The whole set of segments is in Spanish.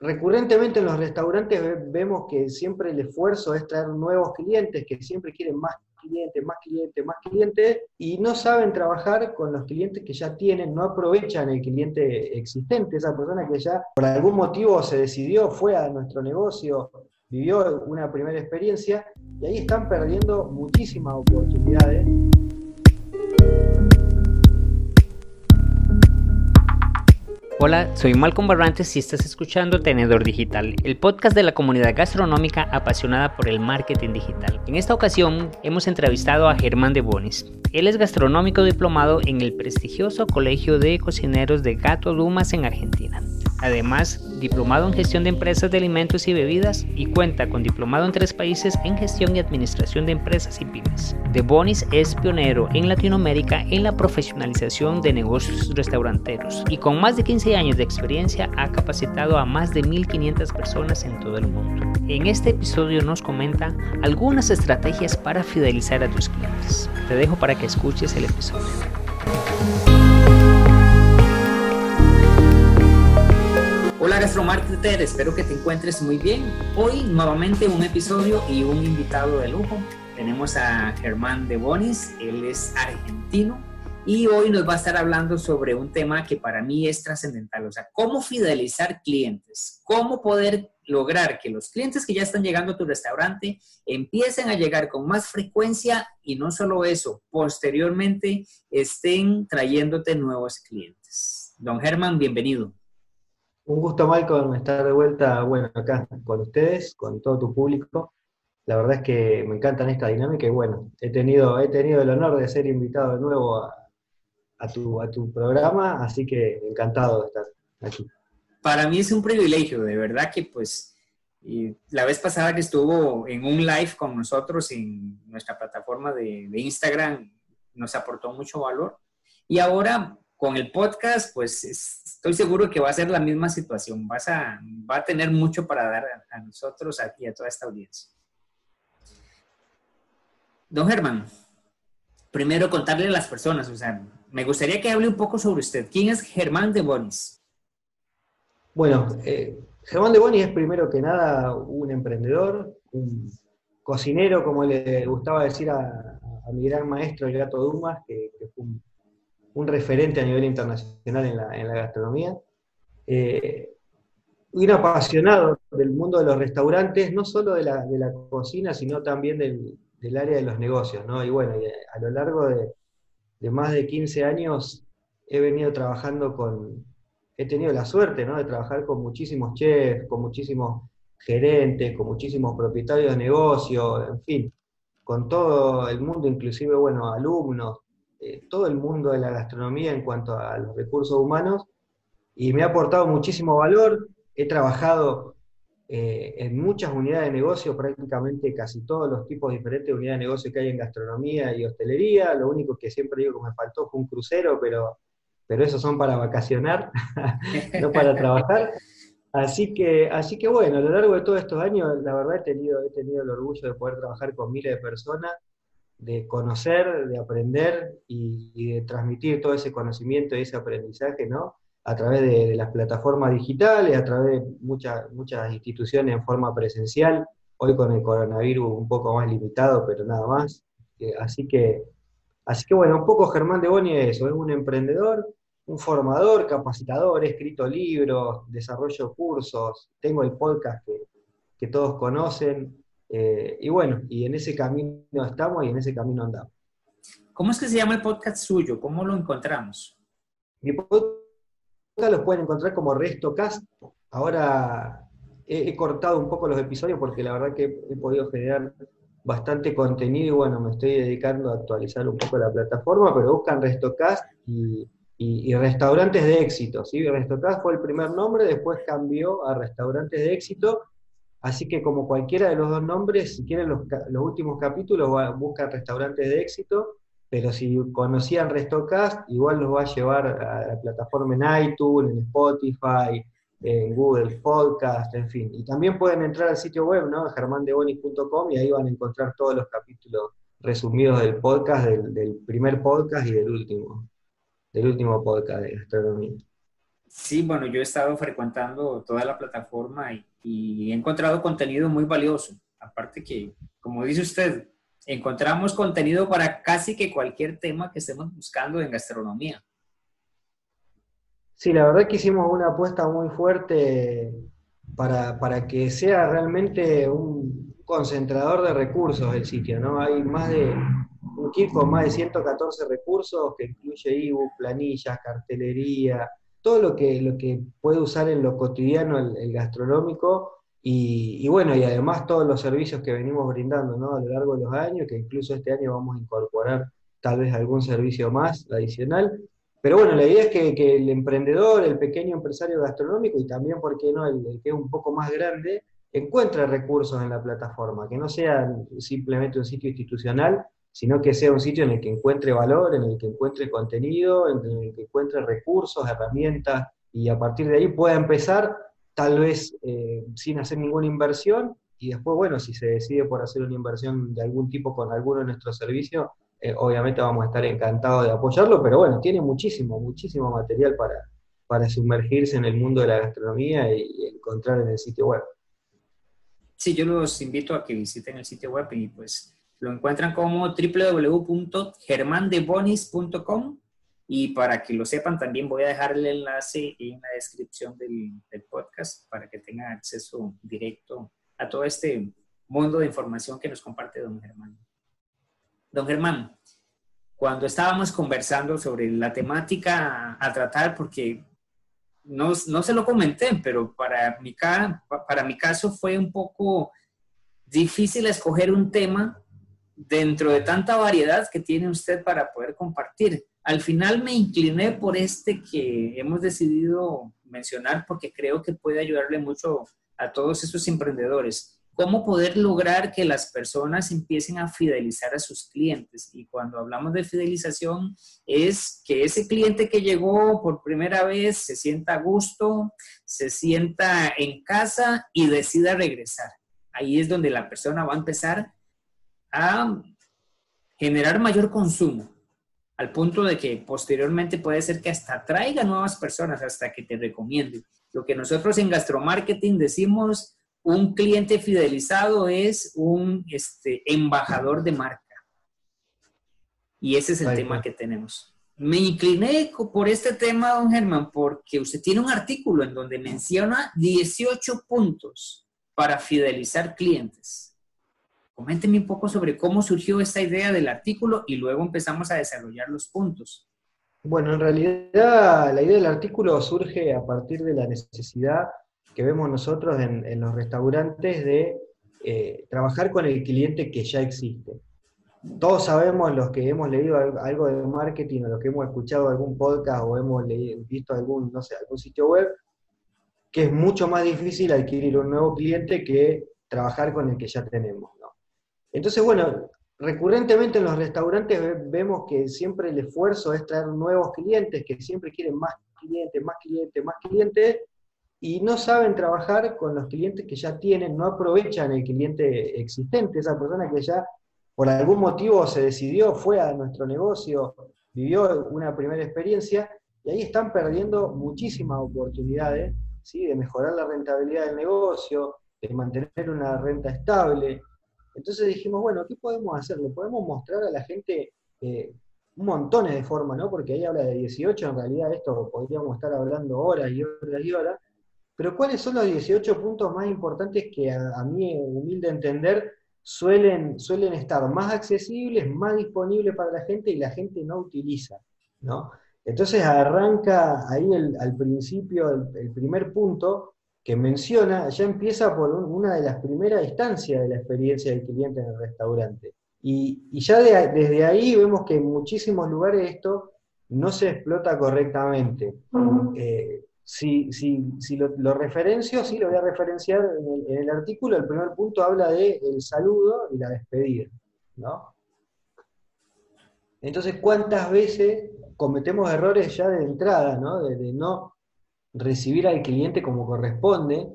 recurrentemente en los restaurantes vemos que siempre el esfuerzo es traer nuevos clientes, que siempre quieren más clientes, más clientes, más clientes, y no saben trabajar con los clientes que ya tienen, no aprovechan el cliente existente, esa persona que ya por algún motivo se decidió, fue a nuestro negocio, vivió una primera experiencia, y ahí están perdiendo muchísimas oportunidades. Hola, soy Malcolm Barrantes y estás escuchando Tenedor Digital, el podcast de la comunidad gastronómica apasionada por el marketing digital. En esta ocasión hemos entrevistado a Germán de Bonis. Él es gastronómico diplomado en el prestigioso Colegio de Cocineros de Gato Dumas en Argentina. Además, diplomado en gestión de empresas de alimentos y bebidas y cuenta con diplomado en tres países en gestión y administración de empresas y pymes. De Bonis es pionero en Latinoamérica en la profesionalización de negocios restauranteros y con más de 15 años de experiencia ha capacitado a más de 1.500 personas en todo el mundo. En este episodio nos comenta algunas estrategias para fidelizar a tus clientes. Te dejo para que escuches el episodio. Hola gastromarketer, espero que te encuentres muy bien. Hoy nuevamente un episodio y un invitado de lujo. Tenemos a Germán de Bonis, él es argentino y hoy nos va a estar hablando sobre un tema que para mí es trascendental, o sea, cómo fidelizar clientes, cómo poder lograr que los clientes que ya están llegando a tu restaurante empiecen a llegar con más frecuencia y no solo eso, posteriormente estén trayéndote nuevos clientes. Don Germán, bienvenido. Un gusto, Malcolm, estar de vuelta, bueno, acá con ustedes, con todo tu público. La verdad es que me encantan esta dinámica y bueno, he tenido, he tenido el honor de ser invitado de nuevo a, tu, a tu programa, así que encantado de estar aquí. Para mí es un privilegio, de verdad que pues la vez pasada que estuvo en un live con nosotros en nuestra plataforma de, de Instagram, nos aportó mucho valor. Y ahora con el podcast, pues estoy seguro que va a ser la misma situación. Vas a, va a tener mucho para dar a, nosotros aquí, a toda esta audiencia. Don Germán, primero contarle a las personas, o sea, me gustaría que hable un poco sobre usted. ¿Quién es Germán de Bonis? Bueno, eh, Germán de Bonis es primero que nada un emprendedor, un cocinero, como le gustaba decir a, mi gran maestro, el gato Dumas, que, que fue un un referente a nivel internacional en la, en la gastronomía. Eh, un apasionado del mundo de los restaurantes, no solo de la, de la cocina, sino también del, del, área de los negocios. ¿no? Y bueno, a lo largo de, de, más de 15 años he venido trabajando con, he tenido la suerte ¿no? de trabajar con muchísimos chefs, con muchísimos gerentes, con muchísimos propietarios de negocios, en fin, con todo el mundo, inclusive, bueno, alumnos, eh, todo el mundo de la gastronomía en cuanto a los recursos humanos y me ha aportado muchísimo valor. He trabajado eh, en muchas unidades de negocio, prácticamente casi todos los tipos diferentes de unidades de negocio que hay en gastronomía y hostelería. Lo único que siempre digo que me faltó fue un crucero, pero, pero esos son para vacacionar, no para trabajar. Así que, así que bueno, a lo largo de todos estos años, la verdad he tenido, he tenido el orgullo de poder trabajar con miles de personas de conocer, de aprender y, de transmitir todo ese conocimiento y ese aprendizaje, ¿no? A través de, las plataformas digitales, a través de muchas, muchas instituciones en forma presencial, hoy con el coronavirus un poco más limitado, pero nada más. Eh, así que, así que bueno, un poco Germán de Boni es eso, es un emprendedor, un formador, capacitador, he escrito libros, desarrollo cursos, tengo el podcast que, que todos conocen, eh, y bueno, y en ese camino estamos y en ese camino andamos. ¿Cómo es que se llama el podcast suyo? ¿Cómo lo encontramos? Mi podcast lo pueden encontrar como RestoCast. Ahora he, cortado un poco los episodios porque la verdad que he podido generar bastante contenido y bueno, me estoy dedicando a actualizar un poco la plataforma, pero buscan RestoCast y, y, Restaurantes de Éxito. ¿sí? RestoCast fue el primer nombre, después cambió a Restaurantes de Éxito Así que como cualquiera de los dos nombres, si quieren los, últimos capítulos, buscan restaurantes de éxito, pero si conocían Restocast, igual los va a llevar a la plataforma en iTunes, en Spotify, en Google Podcast, en fin. Y también pueden entrar al sitio web, ¿no? germandebonis.com y ahí van a encontrar todos los capítulos resumidos del podcast, del, del primer podcast y del último, del último podcast de gastronomía. Sí, bueno, yo he estado frecuentando toda la plataforma y, he encontrado contenido muy valioso. Aparte que, como dice usted, encontramos contenido para casi que cualquier tema que estemos buscando en gastronomía. Sí, la verdad que hicimos una apuesta muy fuerte para, para que sea realmente un concentrador de recursos el sitio, ¿no? Hay más de un kit con más de 114 recursos que incluye ebook, planillas, cartelería, todo lo que, lo que puede usar en lo cotidiano el, gastronómico y, bueno, y además todos los servicios que venimos brindando ¿no? a lo largo de los años, que incluso este año vamos a incorporar tal vez algún servicio más adicional. Pero bueno, la idea es que, el emprendedor, el pequeño empresario gastronómico y también, ¿por qué no?, el, el, que es un poco más grande, encuentre recursos en la plataforma, que no sea simplemente un sitio institucional, sino que sea un sitio en el que encuentre valor, en el que encuentre contenido, en el que encuentre recursos, herramientas, y a partir de ahí pueda empezar, tal vez eh, sin hacer ninguna inversión, y después, bueno, si se decide por hacer una inversión de algún tipo con alguno de nuestros servicios, eh, obviamente vamos a estar encantados de apoyarlo, pero bueno, tiene muchísimo, muchísimo material para, para sumergirse en el mundo de la gastronomía y encontrar en el sitio web. Sí, yo los invito a que visiten el sitio web y pues lo encuentran como www.germandebonis.com y para que lo sepan también voy a dejar el enlace en la descripción del, podcast para que tengan acceso directo a todo este mundo de información que nos comparte don Germán. Don Germán, cuando estábamos conversando sobre la temática a, tratar, porque no, no, se lo comenté, pero para mi, para mi caso fue un poco difícil escoger un tema dentro de tanta variedad que tiene usted para poder compartir. Al final me incliné por este que hemos decidido mencionar porque creo que puede ayudarle mucho a todos esos emprendedores. ¿Cómo poder lograr que las personas empiecen a fidelizar a sus clientes? Y cuando hablamos de fidelización es que ese cliente que llegó por primera vez se sienta a gusto, se sienta en casa y decida regresar. Ahí es donde la persona va a empezar a generar mayor consumo, al punto de que posteriormente puede ser que hasta traiga nuevas personas, hasta que te recomiende. Lo que nosotros en gastromarketing decimos, un cliente fidelizado es un este, embajador de marca. Y ese es el tema que tenemos. Me incliné por este tema, don Germán, porque usted tiene un artículo en donde menciona 18 puntos para fidelizar clientes. Coménteme un poco sobre cómo surgió esta idea del artículo y luego empezamos a desarrollar los puntos. Bueno, en realidad la idea del artículo surge a partir de la necesidad que vemos nosotros en, los restaurantes de eh, trabajar con el cliente que ya existe. Todos sabemos, los que hemos leído algo de marketing o los que hemos escuchado algún podcast o hemos visto algún, no sé, algún sitio web, que es mucho más difícil adquirir un nuevo cliente que trabajar con el que ya tenemos. Entonces, bueno, recurrentemente en los restaurantes vemos que siempre el esfuerzo es traer nuevos clientes, que siempre quieren más clientes, más clientes, más clientes, y no saben trabajar con los clientes que ya tienen, no aprovechan el cliente existente, esa persona que ya por algún motivo se decidió, fue a nuestro negocio, vivió una primera experiencia, y ahí están perdiendo muchísimas oportunidades ¿sí? de mejorar la rentabilidad del negocio, de mantener una renta estable, entonces dijimos, bueno, ¿qué podemos hacer? Le podemos mostrar a la gente eh, un montón de formas, ¿no? Porque ahí habla de 18, en realidad esto podríamos estar hablando horas y horas y horas, pero ¿cuáles son los 18 puntos más importantes que a, mí, humilde entender, suelen, suelen estar más accesibles, más disponibles para la gente y la gente no utiliza, ¿no? Entonces arranca ahí al principio, el primer punto, que menciona ya empieza por una de las primeras instancias de la experiencia del cliente en el restaurante. Y, ya desde ahí vemos que en muchísimos lugares esto no se explota correctamente. Eh, si, lo, referencio, sí lo voy a referenciar en el, artículo, el primer punto habla de el saludo y la despedida, ¿no? Entonces, ¿cuántas veces cometemos errores ya de entrada, ¿no? de no recibir al cliente como corresponde,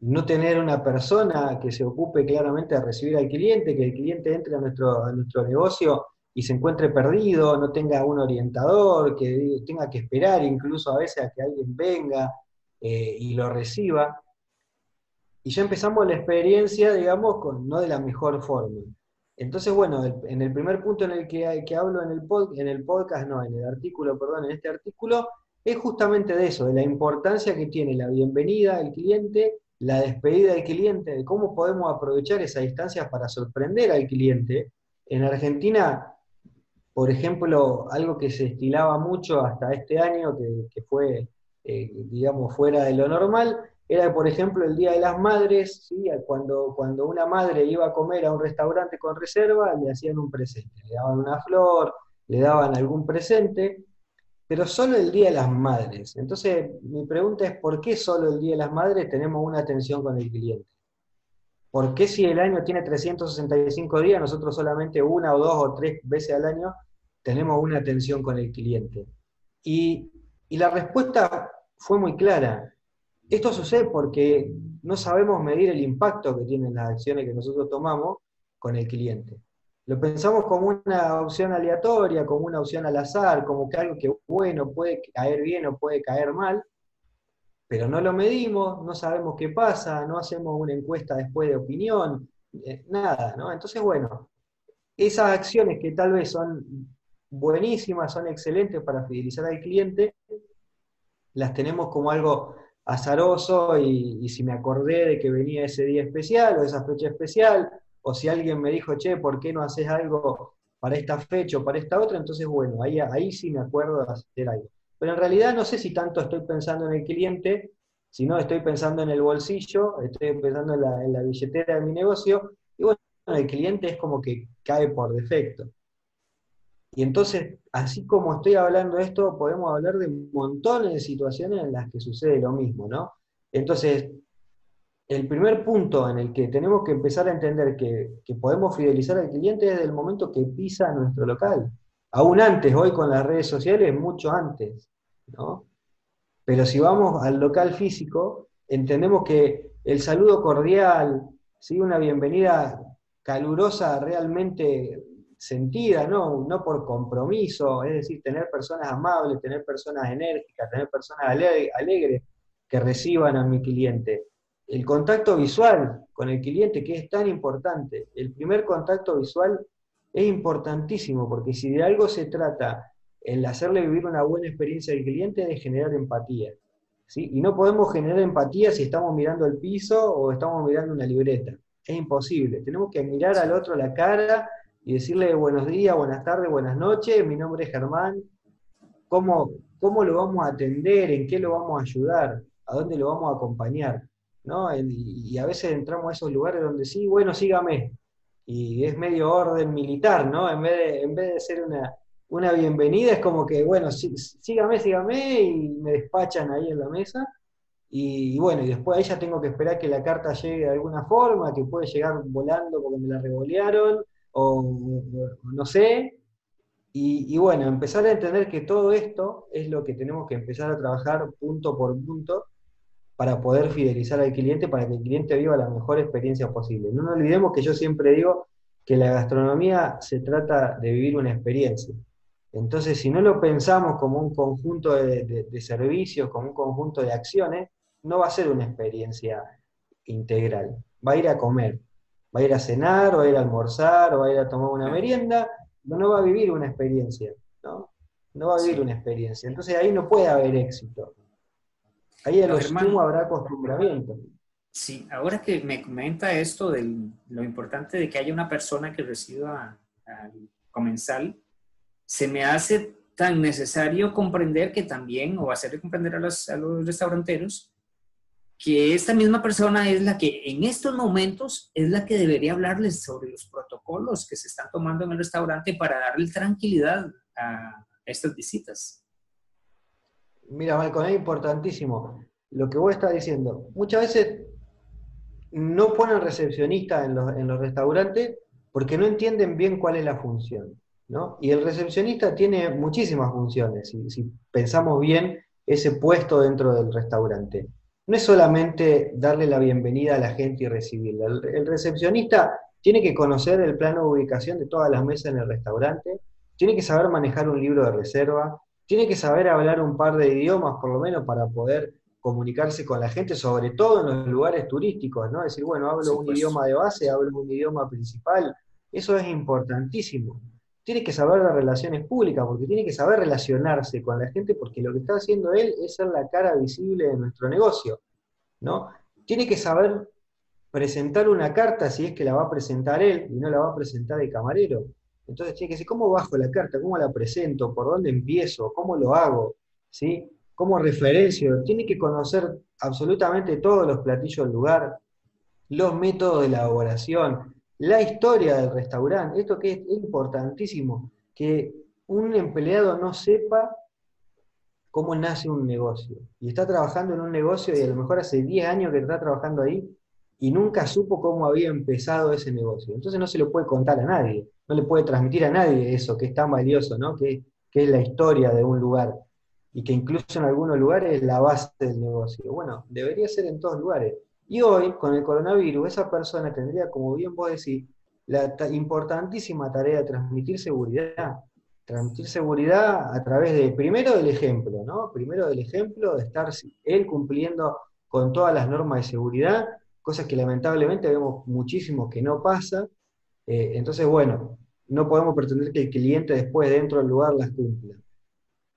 no tener una persona que se ocupe claramente de recibir al cliente, que el cliente entre a nuestro, nuestro negocio y se encuentre perdido, no tenga un orientador, que tenga que esperar incluso a veces a que alguien venga eh, y lo reciba. Y ya empezamos la experiencia, digamos, con, no de la mejor forma. Entonces, bueno, en el primer punto en el que, que hablo en el, en el podcast, no, en el artículo, perdón, en este artículo, es justamente de eso, de la importancia que tiene la bienvenida al cliente, la despedida del cliente, de cómo podemos aprovechar esa distancia para sorprender al cliente. En Argentina por ejemplo, algo que se estilaba mucho hasta este año, que, fue, eh, digamos, fuera de lo normal, era, por ejemplo, el Día de las Madres, cuando, cuando una madre iba a comer a un restaurante con reserva, le hacían un presente, le daban una flor, le daban algún presente, pero solo el Día de las Madres. Entonces, mi pregunta es, ¿por qué solo el Día de las Madres tenemos una atención con el cliente? ¿Por qué si el año tiene 365 días, nosotros solamente una o dos o tres veces al año tenemos una atención con el cliente? Y, la respuesta fue muy clara. Esto sucede porque no sabemos medir el impacto que tienen las acciones que nosotros tomamos con el cliente. Lo pensamos como una opción aleatoria, como una opción al azar, como que algo que, bueno, puede caer bien o puede caer mal, pero no lo medimos, no sabemos qué pasa, no hacemos una encuesta después de opinión, eh, nada, ¿no? Entonces, bueno, esas acciones que tal vez son buenísimas, son excelentes para fidelizar al cliente, las tenemos como algo azaroso y, si me acordé de que venía ese día especial o esa fecha especial, o si alguien me dijo, che, ¿por qué no haces algo para esta fecha o para esta otra? Entonces, bueno, ahí, ahí sí me acuerdo de hacer algo. Pero en realidad no sé si tanto estoy pensando en el cliente, sino estoy pensando en el bolsillo, estoy pensando en la, billetera de mi negocio, y bueno, el cliente es como que cae por defecto. Y entonces, así como estoy hablando de esto, podemos hablar de montones de situaciones en las que sucede lo mismo, ¿no? Entonces, el primer punto en el que tenemos que empezar a entender que, podemos fidelizar al cliente es desde el momento que pisa nuestro local aún antes, hoy con las redes sociales, mucho antes, ¿no? Pero si vamos al local físico, entendemos que el saludo cordial, ¿sí? una bienvenida calurosa realmente sentida, ¿no? no por compromiso, es decir, tener personas amables, tener personas enérgicas, tener personas alegres que reciban a mi cliente. El contacto visual con el cliente, que es tan importante, el primer contacto visual es importantísimo, porque si de algo se trata, el hacerle vivir una buena experiencia al cliente es de generar empatía. ¿sí? Y no podemos generar empatía si estamos mirando el piso o estamos mirando una libreta. Es imposible. Tenemos que mirar al otro la cara y decirle buenos días, buenas tardes, buenas noches, mi nombre es Germán. ¿Cómo, cómo lo vamos a atender? ¿En qué lo vamos a ayudar? ¿A dónde lo vamos a acompañar? ¿No? Y, a veces entramos a esos lugares donde sí, bueno, sígame, y es medio orden militar, ¿no? En vez de, en vez de ser una, una bienvenida, es como que, bueno, sígame, sígame, y me despachan ahí en la mesa. Y, bueno, y después ahí ya tengo que esperar que la carta llegue de alguna forma, que puede llegar volando porque me la revolearon, o, no sé. Y, y, bueno, empezar a entender que todo esto es lo que tenemos que empezar a trabajar punto por punto para poder fidelizar al cliente, para que el cliente viva la mejor experiencia posible. No nos olvidemos que yo siempre digo que la gastronomía se trata de vivir una experiencia. Entonces, si no lo pensamos como un conjunto de, servicios, como un conjunto de acciones, no va a ser una experiencia integral. Va a ir a comer, va a ir a cenar, o a ir a almorzar, o va a ir a tomar una merienda, no, no va a vivir una experiencia, ¿no? No va a vivir una experiencia. Entonces ahí no puede haber éxito. Ahí en los habrá acostumbramiento. Sí, ahora que me comenta esto de lo importante de que haya una persona que reciba al comensal, se me hace tan necesario comprender que también, o hacerle comprender a los, a los restauranteros, que esta misma persona es la que en estos momentos es la que debería hablarles sobre los protocolos que se están tomando en el restaurante para darle tranquilidad a estas visitas. Mira, Malcolm, es importantísimo lo que vos estás diciendo. Muchas veces no ponen recepcionista en los, en los restaurantes porque no entienden bien cuál es la función. ¿no? Y el recepcionista tiene muchísimas funciones, si, si pensamos bien ese puesto dentro del restaurante. No es solamente darle la bienvenida a la gente y recibirla. El, el recepcionista tiene que conocer el plano de ubicación de todas las mesas en el restaurante, tiene que saber manejar un libro de reserva, tiene que saber hablar un par de idiomas por lo menos para poder comunicarse con la gente, sobre todo en los lugares turísticos, ¿no? Decir, bueno, hablo un idioma de base, hablo un idioma principal, eso es importantísimo. Tiene que saber de relaciones públicas, porque tiene que saber relacionarse con la gente, porque lo que está haciendo él es ser la cara visible de nuestro negocio, ¿no? Tiene que saber presentar una carta si es que la va a presentar él y no la va a presentar el camarero. Entonces tiene que decir, ¿cómo bajo la carta? ¿Cómo la presento? ¿Por dónde empiezo? ¿Cómo lo hago? ¿Sí? ¿Cómo referencio? Tiene que conocer absolutamente todos los platillos del lugar, los métodos de elaboración, la historia del restaurante. Esto que es importantísimo, que un empleado no sepa cómo nace un negocio. Y está trabajando en un negocio y a lo mejor hace 10 años que está trabajando ahí y nunca supo cómo había empezado ese negocio. Entonces no se lo puede contar a nadie, no le puede transmitir a nadie eso que es tan valioso, ¿no? que, es la historia de un lugar y que incluso en algunos lugares es la base del negocio. Bueno, debería ser en todos lugares. Y hoy, con el coronavirus, esa persona tendría, como bien vos decís, la importantísima tarea de transmitir seguridad. Transmitir seguridad a través de, primero del ejemplo, ¿no? Primero del ejemplo de estar él cumpliendo con todas las normas de seguridad cosas que lamentablemente vemos muchísimo que no pasa. Eh, entonces, bueno, no podemos pretender que el cliente después dentro del lugar las cumpla.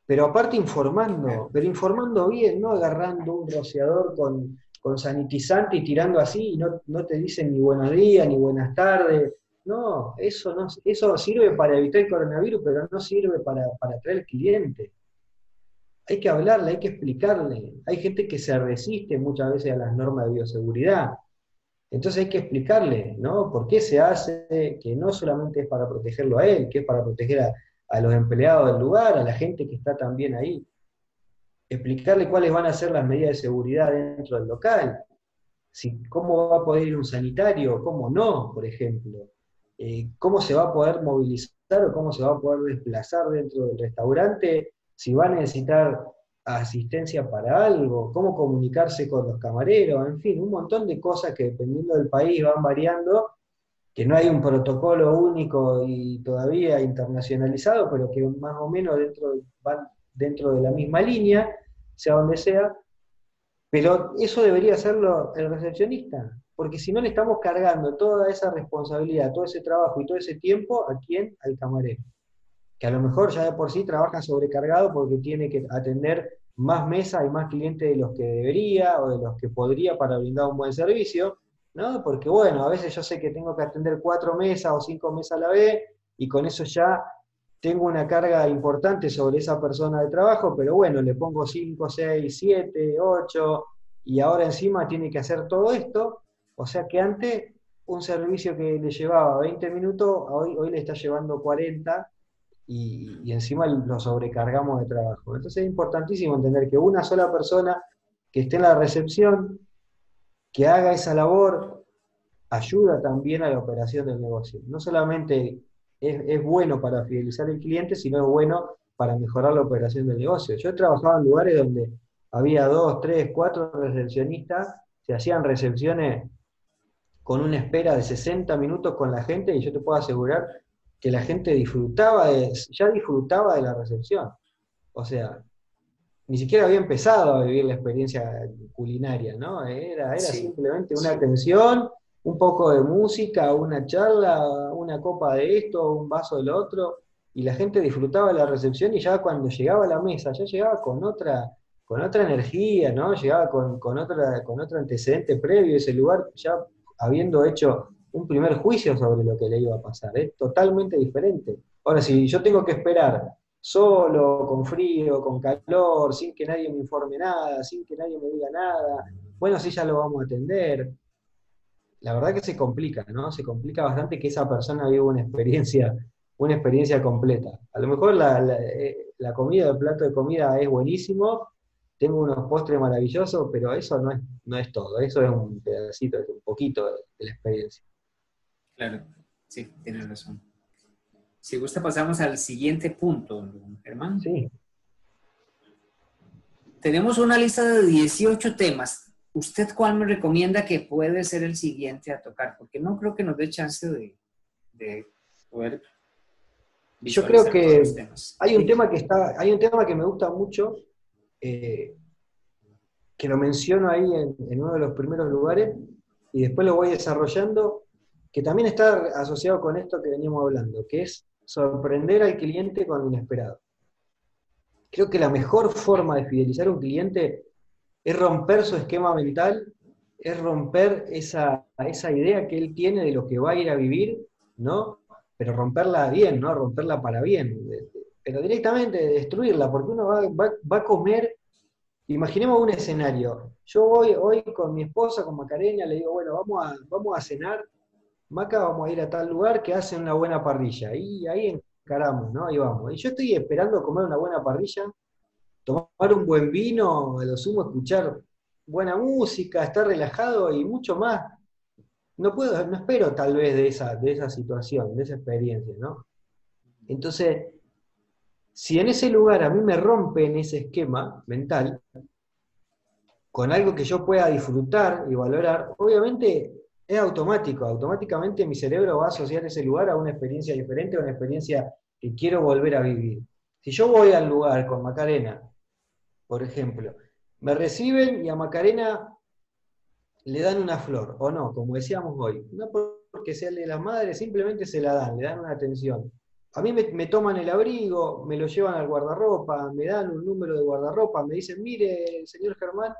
Pero aparte informando, pero informando bien, no agarrando un rociador con, con sanitizante y tirando así y no, no, te dicen ni buenos días, ni buenas tardes. No, eso, no, eso sirve para evitar el coronavirus, pero no sirve para, para atraer al cliente hay que hablarle, hay que explicarle. Hay gente que se resiste muchas veces a las normas de bioseguridad. Entonces hay que explicarle, ¿no? ¿Por qué se hace? Que no solamente es para protegerlo a él, que es para proteger a, los empleados del lugar, a la gente que está también ahí. Explicarle cuáles van a ser las medidas de seguridad dentro del local. Si, cómo va a poder ir un sanitario, cómo no, por ejemplo. Eh, cómo se va a poder movilizar o cómo se va a poder desplazar dentro del restaurante si va a necesitar asistencia para algo, cómo comunicarse con los camareros, en fin, un montón de cosas que dependiendo del país van variando, que no hay un protocolo único y todavía internacionalizado, pero que más o menos dentro, van dentro de la misma línea, sea donde sea, pero eso debería hacerlo el recepcionista, porque si no le estamos cargando toda esa responsabilidad, todo ese trabajo y todo ese tiempo, ¿a quién? Al camarero que a lo mejor ya de por sí trabaja sobrecargado porque tiene que atender más mesas y más clientes de los que debería o de los que podría para brindar un buen servicio, ¿no? Porque bueno, a veces yo sé que tengo que atender cuatro mesas o cinco mesas a la vez y con eso ya tengo una carga importante sobre esa persona de trabajo, pero bueno, le pongo cinco, seis, siete, ocho y ahora encima tiene que hacer todo esto, o sea que antes un servicio que le llevaba 20 minutos, hoy, hoy le está llevando 40 y, encima lo sobrecargamos de trabajo. Entonces es importantísimo entender que una sola persona que esté en la recepción, que haga esa labor, ayuda también a la operación del negocio. No solamente es, bueno para fidelizar al cliente, sino es bueno para mejorar la operación del negocio. Yo he trabajado en lugares donde había dos, tres, cuatro recepcionistas, se hacían recepciones con una espera de 60 minutos con la gente y yo te puedo asegurar que la gente disfrutaba de, ya disfrutaba de la recepción. O sea, ni siquiera había empezado a vivir la experiencia culinaria, ¿no? Era, era simplemente una atención, un poco de música, una charla, una copa de esto, un vaso del otro, y la gente disfrutaba de la recepción y ya cuando llegaba a la mesa, ya llegaba con otra, con otra energía, ¿no? Llegaba con, con, otra, con otro antecedente previo, ese lugar ya habiendo hecho un primer juicio sobre lo que le iba a pasar. Es totalmente diferente. Ahora, si yo tengo que esperar solo, con frío, con calor, sin que nadie me informe nada, sin que nadie me diga nada, bueno, sí, ya lo vamos a atender. La verdad que se complica, ¿no? Se complica bastante que esa persona viva una experiencia, una experiencia completa. A lo mejor la, eh, comida, el plato de comida es buenísimo, tengo unos postres maravillosos, pero eso no es, no es todo, eso es un pedacito, es un poquito de la experiencia. Claro, sí, tienes razón. Si gusta, pasamos al siguiente punto, Germán. Sí. Tenemos una lista de 18 temas. ¿usted cuál me recomienda que puede ser el siguiente a tocar? Porque no creo que nos dé chance de, poder... Yo creo que hay un tema que está, hay un tema que me gusta mucho, eh, que lo menciono ahí en, en, uno de los primeros lugares, y después lo voy desarrollando, que también está asociado con esto que veníamos hablando, que es sorprender al cliente con lo inesperado. Creo que la mejor forma de fidelizar a un cliente es romper su esquema mental, es romper esa, esa idea que él tiene de lo que va a ir a vivir, ¿no? Pero romperla bien, ¿no? Romperla para bien. Pero directamente destruirla, porque uno va, a comer. Imaginemos un escenario. Yo voy hoy con mi esposa, con Macarena, le digo, bueno, vamos a, vamos a cenar. Maca, vamos a ir a tal lugar que hacen una buena parrilla. Y ahí encaramos, ¿no? Ahí vamos. Y yo estoy esperando comer una buena parrilla tomar un buen vino, lo sumo escuchar buena música, estar relajado y mucho más. No puedo, no espero tal vez de esa, de esa situación, de esa experiencia, ¿no? Entonces, si en ese lugar a mí me rompen ese esquema mental, con algo que yo pueda disfrutar y valorar, obviamente es automático, automáticamente mi cerebro va a asociar ese lugar a una experiencia diferente, a una experiencia que quiero volver a vivir. Si yo voy al lugar con Macarena por ejemplo, me reciben y a Macarena le dan una flor, o no, como decíamos hoy, no porque sea de las madres, simplemente se la dan, le dan una atención. A mí me, toman el abrigo, me lo llevan al guardarropa, me dan un número de guardarropa, me dicen, mire, señor Germán,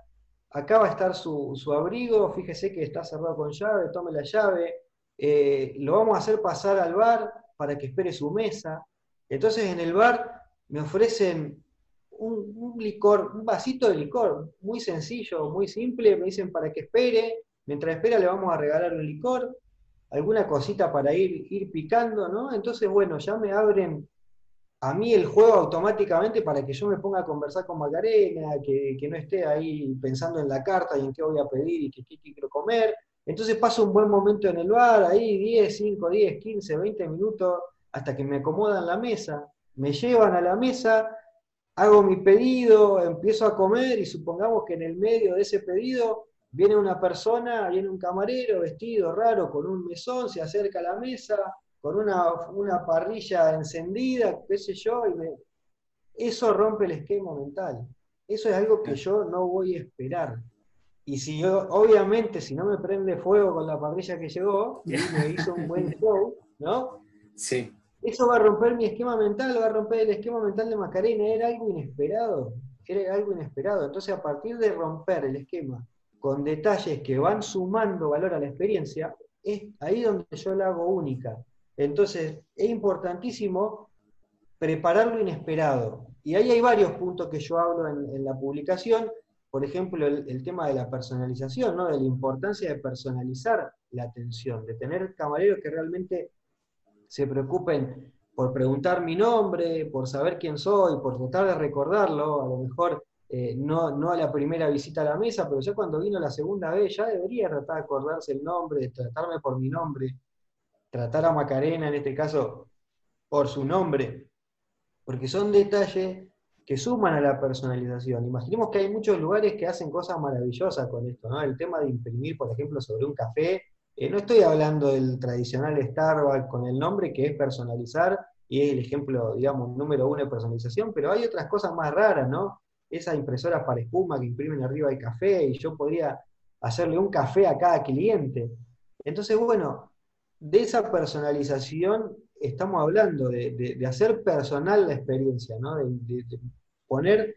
acá va a estar su, abrigo, fíjese que está cerrado con llave, tome la llave, eh, lo vamos a hacer pasar al bar para que espere su mesa. Entonces en el bar me ofrecen un, licor, un vasito de licor, muy sencillo, muy simple, me dicen para que espere, mientras espera le vamos a regalar un licor, alguna cosita para ir, ir picando, ¿no? Entonces, bueno, ya me abren a mí el juego automáticamente para que yo me ponga a conversar con Macarena, que, que no esté ahí pensando en la carta y en qué voy a pedir y qué, qué, quiero comer. Entonces paso un buen momento en el bar, ahí 10, 5, 10, 15, 20 minutos, hasta que me acomodan la mesa, me llevan a la mesa, hago mi pedido, empiezo a comer y supongamos que en el medio de ese pedido viene una persona, viene un camarero vestido raro con un mesón, se acerca a la mesa con una, parrilla encendida, qué sé yo, y eso rompe el esquema mental. Eso es algo que yo no voy a esperar. Y si yo, obviamente, si no me prende fuego con la parrilla que llegó, y me hizo un buen show, ¿no? Sí. Eso va a romper mi esquema mental, va a romper el esquema mental de Macarena, era algo inesperado, era algo inesperado. Entonces, a partir de romper el esquema con detalles que van sumando valor a la experiencia, es ahí donde yo la hago única. Entonces, es importantísimo preparar lo inesperado. Y ahí hay varios puntos que yo hablo en, la publicación, por ejemplo, el, tema de la personalización, ¿no? de la importancia de personalizar la atención, de tener camareros que realmente se preocupen por preguntar mi nombre, por saber quién soy, por tratar de recordarlo, a lo mejor eh, no a la primera visita a la mesa, pero ya cuando vino la segunda vez ya debería tratar de acordarse el nombre, de tratarme por mi nombre, tratar a Macarena en este caso por su nombre, porque son detalles que suman a la personalización. Imaginemos que hay muchos lugares que hacen cosas maravillosas con esto, ¿no? El tema de imprimir, por ejemplo, sobre un café, eh, no estoy hablando del tradicional Starbucks con el nombre, que es personalizar, y es el ejemplo, digamos, número uno de personalización, pero hay otras cosas más raras, ¿no? Esa impresora para espuma que imprimen arriba el café, y yo podría hacerle un café a cada cliente. Entonces, bueno, de esa personalización estamos hablando, de, hacer personal la experiencia, ¿no? de, poner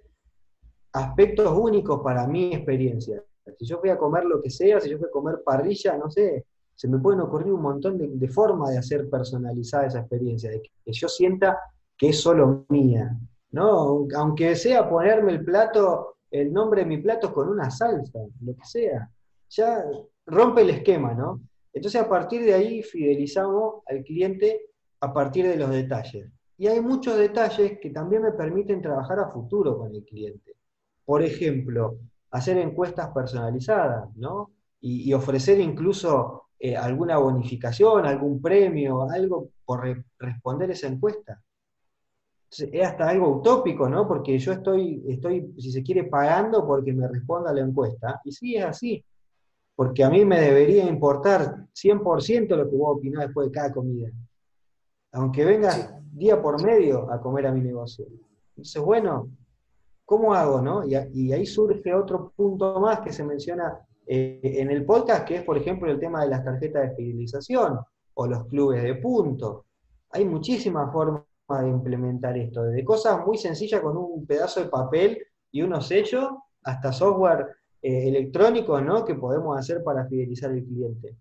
aspectos únicos para mi experiencia. Si yo voy a comer lo que sea, si yo voy a comer parrilla, no sé, se me pueden ocurrir un montón de, formas de hacer personalizada esa experiencia, de que, yo sienta que es solo mía, ¿no? Aunque sea ponerme el plato, el nombre de mi plato con una salsa, lo que sea, ya rompe el esquema, ¿no? Entonces a partir de ahí fidelizamos al cliente a partir de los detalles. Y hay muchos detalles que también me permiten trabajar a futuro con el cliente. Por ejemplo, hacer encuestas personalizadas, ¿no? Y, ofrecer incluso eh, alguna bonificación, algún premio, algo por responder esa encuesta. es hasta algo utópico, ¿no? Porque yo estoy, estoy, si se quiere, pagando porque me responda la encuesta. Y sí, es así. Porque a mí me debería importar 100% lo que vos opinás después de cada comida. Aunque vengas día por medio a comer a mi negocio. Entonces, bueno, ¿cómo hago, no? Y, ahí surge otro punto más que se menciona eh, en el podcast, que es, por ejemplo, el tema de las tarjetas de fidelización o los clubes de puntos. Hay muchísimas formas de implementar esto, desde cosas muy sencillas con un pedazo de papel y unos sellos, hasta software eh, electrónico ¿no? que podemos hacer para fidelizar al cliente.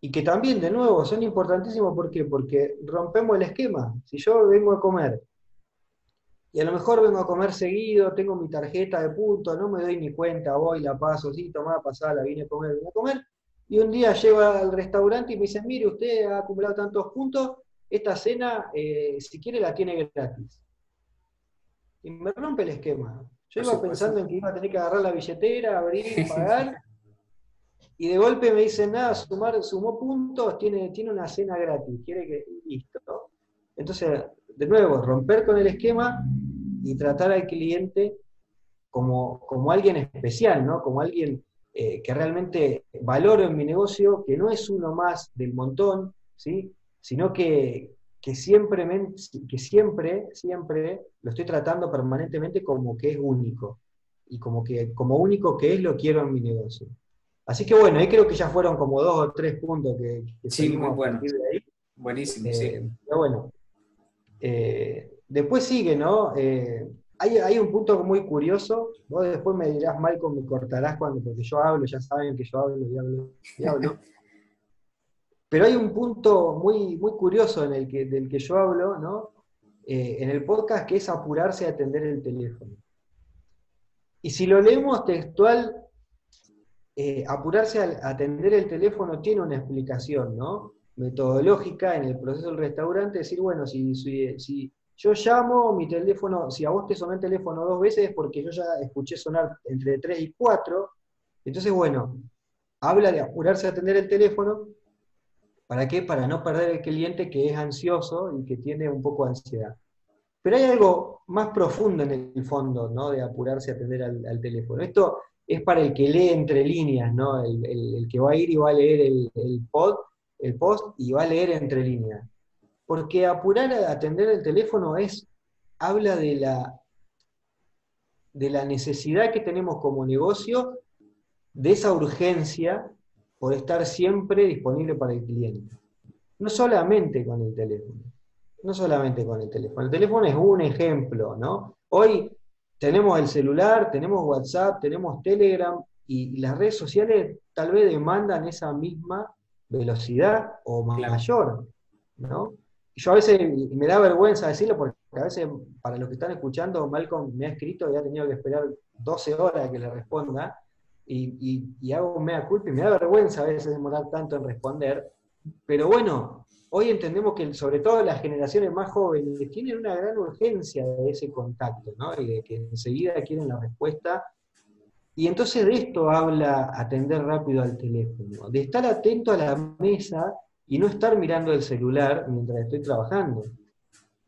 Y que también, de nuevo, son importantísimos, ¿por qué? Porque rompemos el esquema. Si yo vengo a comer, y a lo mejor vengo a comer seguido, tengo mi tarjeta de puntos, no me doy ni cuenta, voy, la paso, sí, tomá, pasá, la vine a comer, vine a comer, y un día llego al restaurante y me dicen, mire, usted ha acumulado tantos puntos, esta cena, eh, si quiere, la tiene gratis. Y me rompe el esquema. Yo iba pensando en que iba a tener que agarrar la billetera, abrir, pagar, y de golpe me dicen, nada, sumar, sumó puntos, tiene, tiene una cena gratis, quiere que, listo. Entonces, de nuevo, romper con el esquema y tratar al cliente como, como alguien especial, ¿no? Como alguien eh, que realmente valoro en mi negocio, que no es uno más del montón, ¿sí? sino que, siempre, que siempre, siempre lo estoy tratando permanentemente como que es único, y como que como único que es lo quiero en mi negocio. Así que bueno, ahí creo que ya fueron como dos o tres puntos que, sí, muy bueno. Buenísimo, sí. Eh, pero bueno, eh, después sigue, ¿no? Eh, hay, hay, un punto muy curioso, vos después me dirás, Malcolm, me cortarás cuando, porque yo hablo, ya saben que yo hablo y hablo y hablo. Pero hay un punto muy, muy curioso en el que, del que yo hablo, ¿no? Eh, en el podcast, que es apurarse a atender el teléfono. Y si lo leemos textual, eh, apurarse a atender el teléfono tiene una explicación, ¿no? Metodológica en el proceso del restaurante, decir, bueno, si, si, yo llamo mi teléfono, si a vos te sonó el teléfono dos veces es porque yo ya escuché sonar entre tres y cuatro, entonces, bueno, habla de apurarse a atender el teléfono, ¿Para qué? Para no perder el cliente que es ansioso y que tiene un poco de ansiedad. Pero hay algo más profundo en el fondo, ¿no? De apurarse a atender al, teléfono. Esto es para el que lee entre líneas, ¿no? El, que va a ir y va a leer el, el post y va a leer entre líneas. Porque apurar a atender el teléfono es, habla de la, de la necesidad que tenemos como negocio, de esa urgencia por estar siempre disponible para el cliente. No solamente con el teléfono, no solamente con el teléfono. El teléfono es un ejemplo, ¿no? Hoy tenemos el celular, tenemos WhatsApp, tenemos Telegram y, las redes sociales tal vez demandan esa misma velocidad o mayor, ¿no? Yo a veces, me da vergüenza decirlo porque a veces para los que están escuchando, Malcolm me ha escrito y ha tenido que esperar 12 horas que le responda, y, hago mea culpa y me da vergüenza a veces demorar tanto en responder, pero bueno, hoy entendemos que sobre todo las generaciones más jóvenes tienen una gran urgencia de ese contacto, ¿no? Y de que enseguida quieren la respuesta. Y entonces de esto habla atender rápido al teléfono, de estar atento a la mesa y no estar mirando el celular mientras estoy trabajando,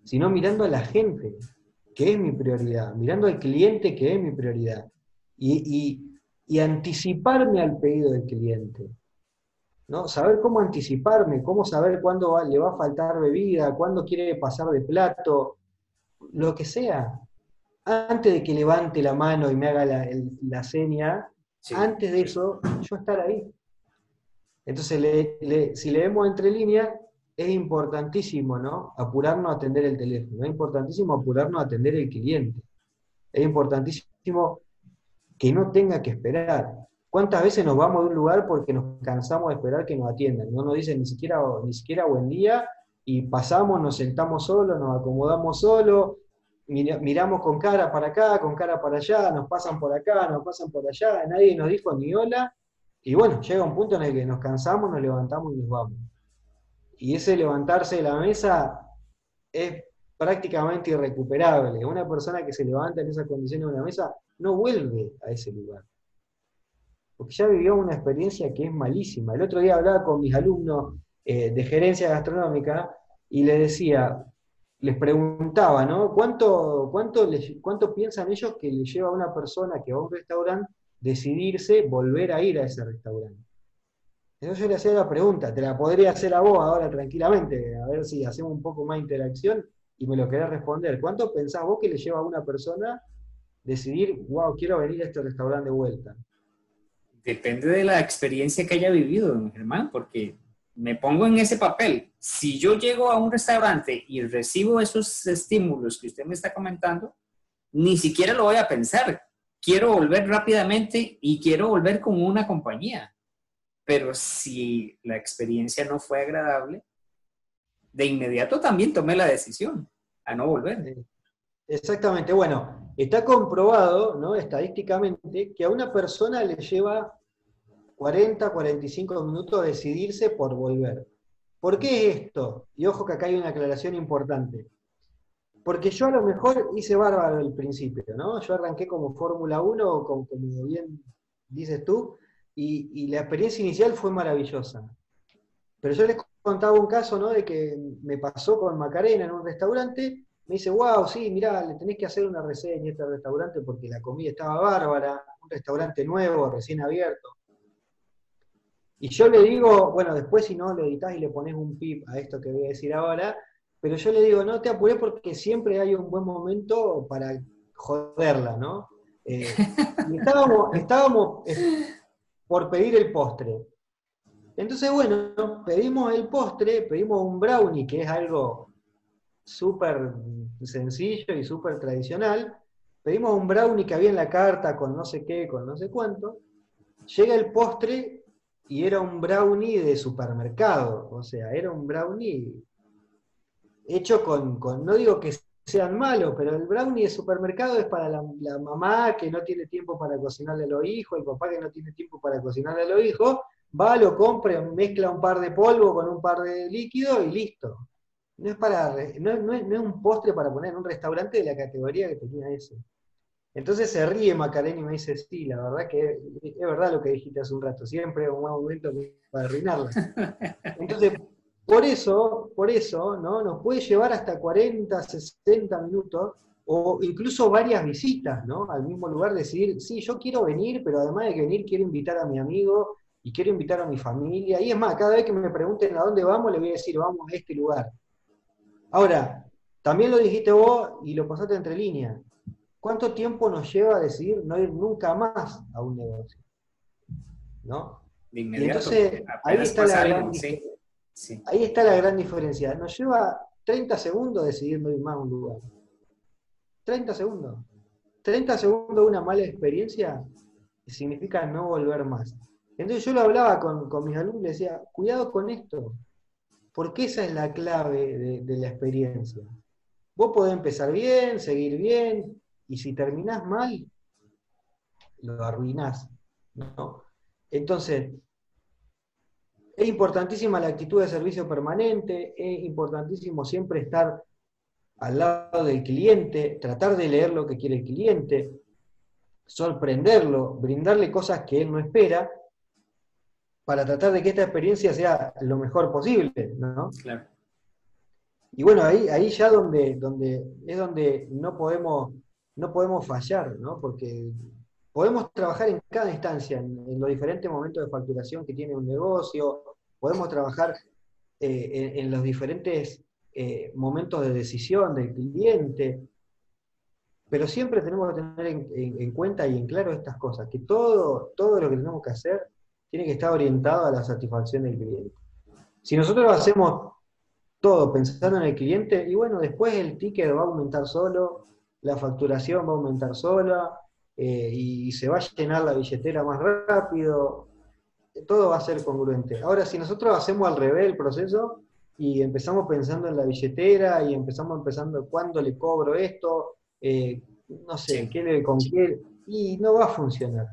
sino mirando a la gente, que es mi prioridad, mirando al cliente, que es mi prioridad. y, y anticiparme al pedido del cliente. ¿no? Saber cómo anticiparme, cómo saber cuándo le va a faltar bebida, cuándo quiere pasar de plato, lo que sea. Antes de que levante la mano y me haga la, seña, antes de eso, yo estar ahí. Entonces, si leemos entre líneas, es importantísimo, ¿no? Apurarnos a atender el teléfono, es importantísimo apurarnos a atender el cliente. Es importantísimo que no tenga que esperar. ¿Cuántas veces nos vamos de un lugar porque nos cansamos de esperar que nos atiendan? No nos dicen ni siquiera, ni siquiera buen día y pasamos, nos sentamos solos, nos acomodamos solos, miramos con cara para acá, con cara para allá, nos pasan por acá, nos pasan por allá, nadie nos dijo ni hola. Y bueno, llega un punto en el que nos cansamos, nos levantamos y nos vamos. Y ese levantarse de la mesa es prácticamente irrecuperable. Una persona que se levanta en esas condiciones de una mesa no vuelve a ese lugar. Porque ya vivió una experiencia que es malísima. El otro día hablaba con mis alumnos eh, de gerencia gastronómica y le decía, les preguntaba, ¿no? ¿Cuánto, cuánto, ¿Cuánto piensan ellos que le lleva a una persona que va a un restaurante decidirse volver a ir a ese restaurante? Entonces yo le hacía la pregunta, te la podría hacer a vos ahora tranquilamente, a ver si hacemos un poco más interacción y me lo querés responder. ¿Cuánto pensás que le lleva a una persona decidir, wow, quiero venir a este restaurante de vuelta? Depende de la experiencia que haya vivido, Germán, porque me pongo en ese papel. Si yo llego a un restaurante y recibo esos estímulos que usted me está comentando, ni siquiera lo voy a pensar. Quiero volver rápidamente y quiero volver con una compañía. Pero si la experiencia no fue agradable, de inmediato también tomé la decisión a no volver. Exactamente. Bueno, está comprobado, ¿no? Estadísticamente, que a una persona le lleva 40, 45 minutos decidirse por volver. ¿Por qué esto? Y ojo que acá hay una aclaración importante. Porque yo a lo mejor hice bárbaro al principio, ¿no? Yo arranqué como Fórmula 1, como, bien dices tú, y, la experiencia inicial fue maravillosa. Pero yo les contaba un caso, ¿no? De que me pasó con Macarena en un restaurante, me dice, wow, sí, mirá, le tenés que hacer una reseña a este restaurante porque la comida estaba bárbara, un restaurante nuevo, recién abierto. Y yo le digo, bueno, después si no lo editas y le pones un pip a esto que voy a decir ahora, pero yo le digo, no te apures porque siempre hay un buen momento para joderla, ¿no? Eh, y estábamos, estábamos eh, por pedir el postre. Entonces, bueno, pedimos el postre, pedimos un brownie, que es algo súper sencillo y súper tradicional. Pedimos un brownie que había en la carta con no sé qué, con no sé cuánto. Llega el postre y era un brownie de supermercado, o sea, era un brownie hecho con, no digo que sean malos, pero el brownie de supermercado es para la, mamá que no tiene tiempo para cocinarle a los hijos, el papá que no tiene tiempo para cocinarle a los hijos, va, lo compra, mezcla un par de polvo con un par de líquido y listo. No es, para, no, no es un postre para poner en un restaurante de la categoría que tenía ese. Entonces se ríe Macarena y me dice, sí, la verdad que es verdad lo que dijiste hace un rato, siempre es un buen momento para arruinarla. Entonces, por eso, por eso, ¿no? Nos puede llevar hasta 40, 60 minutos o incluso varias visitas, ¿no? Al mismo lugar decir, sí, yo quiero venir, pero además de que venir quiero invitar a mi amigo y quiero invitar a mi familia. Y es más, cada vez que me pregunten a dónde vamos, le voy a decir, vamos a este lugar. Ahora, también lo dijiste vos y lo pasaste entre líneas. ¿Cuánto tiempo nos lleva a decidir no ir nunca más a un negocio? ¿No? entonces, ahí está, la gran, ahí está la gran diferencia. Nos lleva 30 segundos decidir no ir más a un lugar. 30 segundos. 30 segundos de una mala experiencia significa no volver más. Entonces yo lo hablaba con, mis alumnos y decía, cuidado con esto, porque esa es la clave de, de la experiencia. Vos podés empezar bien, seguir bien, y si terminás mal, lo arruinás. ¿no? Entonces, es importantísima la actitud de servicio permanente, es importantísimo siempre estar al lado del cliente, tratar de leer lo que quiere el cliente, sorprenderlo, brindarle cosas que él no espera, para tratar de que esta experiencia sea lo mejor posible, ¿no? Claro. Y bueno, ahí, ahí ya donde, donde es donde no podemos no podemos fallar, ¿no? Porque podemos trabajar en cada instancia, en, los diferentes momentos de facturación que tiene un negocio, podemos trabajar eh, en, los diferentes eh, momentos de decisión del cliente, pero siempre tenemos que tener en, cuenta y en claro estas cosas, que todo, todo lo que tenemos que hacer tiene que estar orientado a la satisfacción del cliente. Si nosotros hacemos todo pensando en el cliente, y bueno, después el ticket va a aumentar solo, la facturación va a aumentar sola eh, y se va a llenar la billetera más rápido, todo va a ser congruente. Ahora, si nosotros hacemos al revés el proceso y empezamos pensando en la billetera y empezamos pensando cuándo le cobro esto, eh, no sé, qué le, con qué, y no va a funcionar.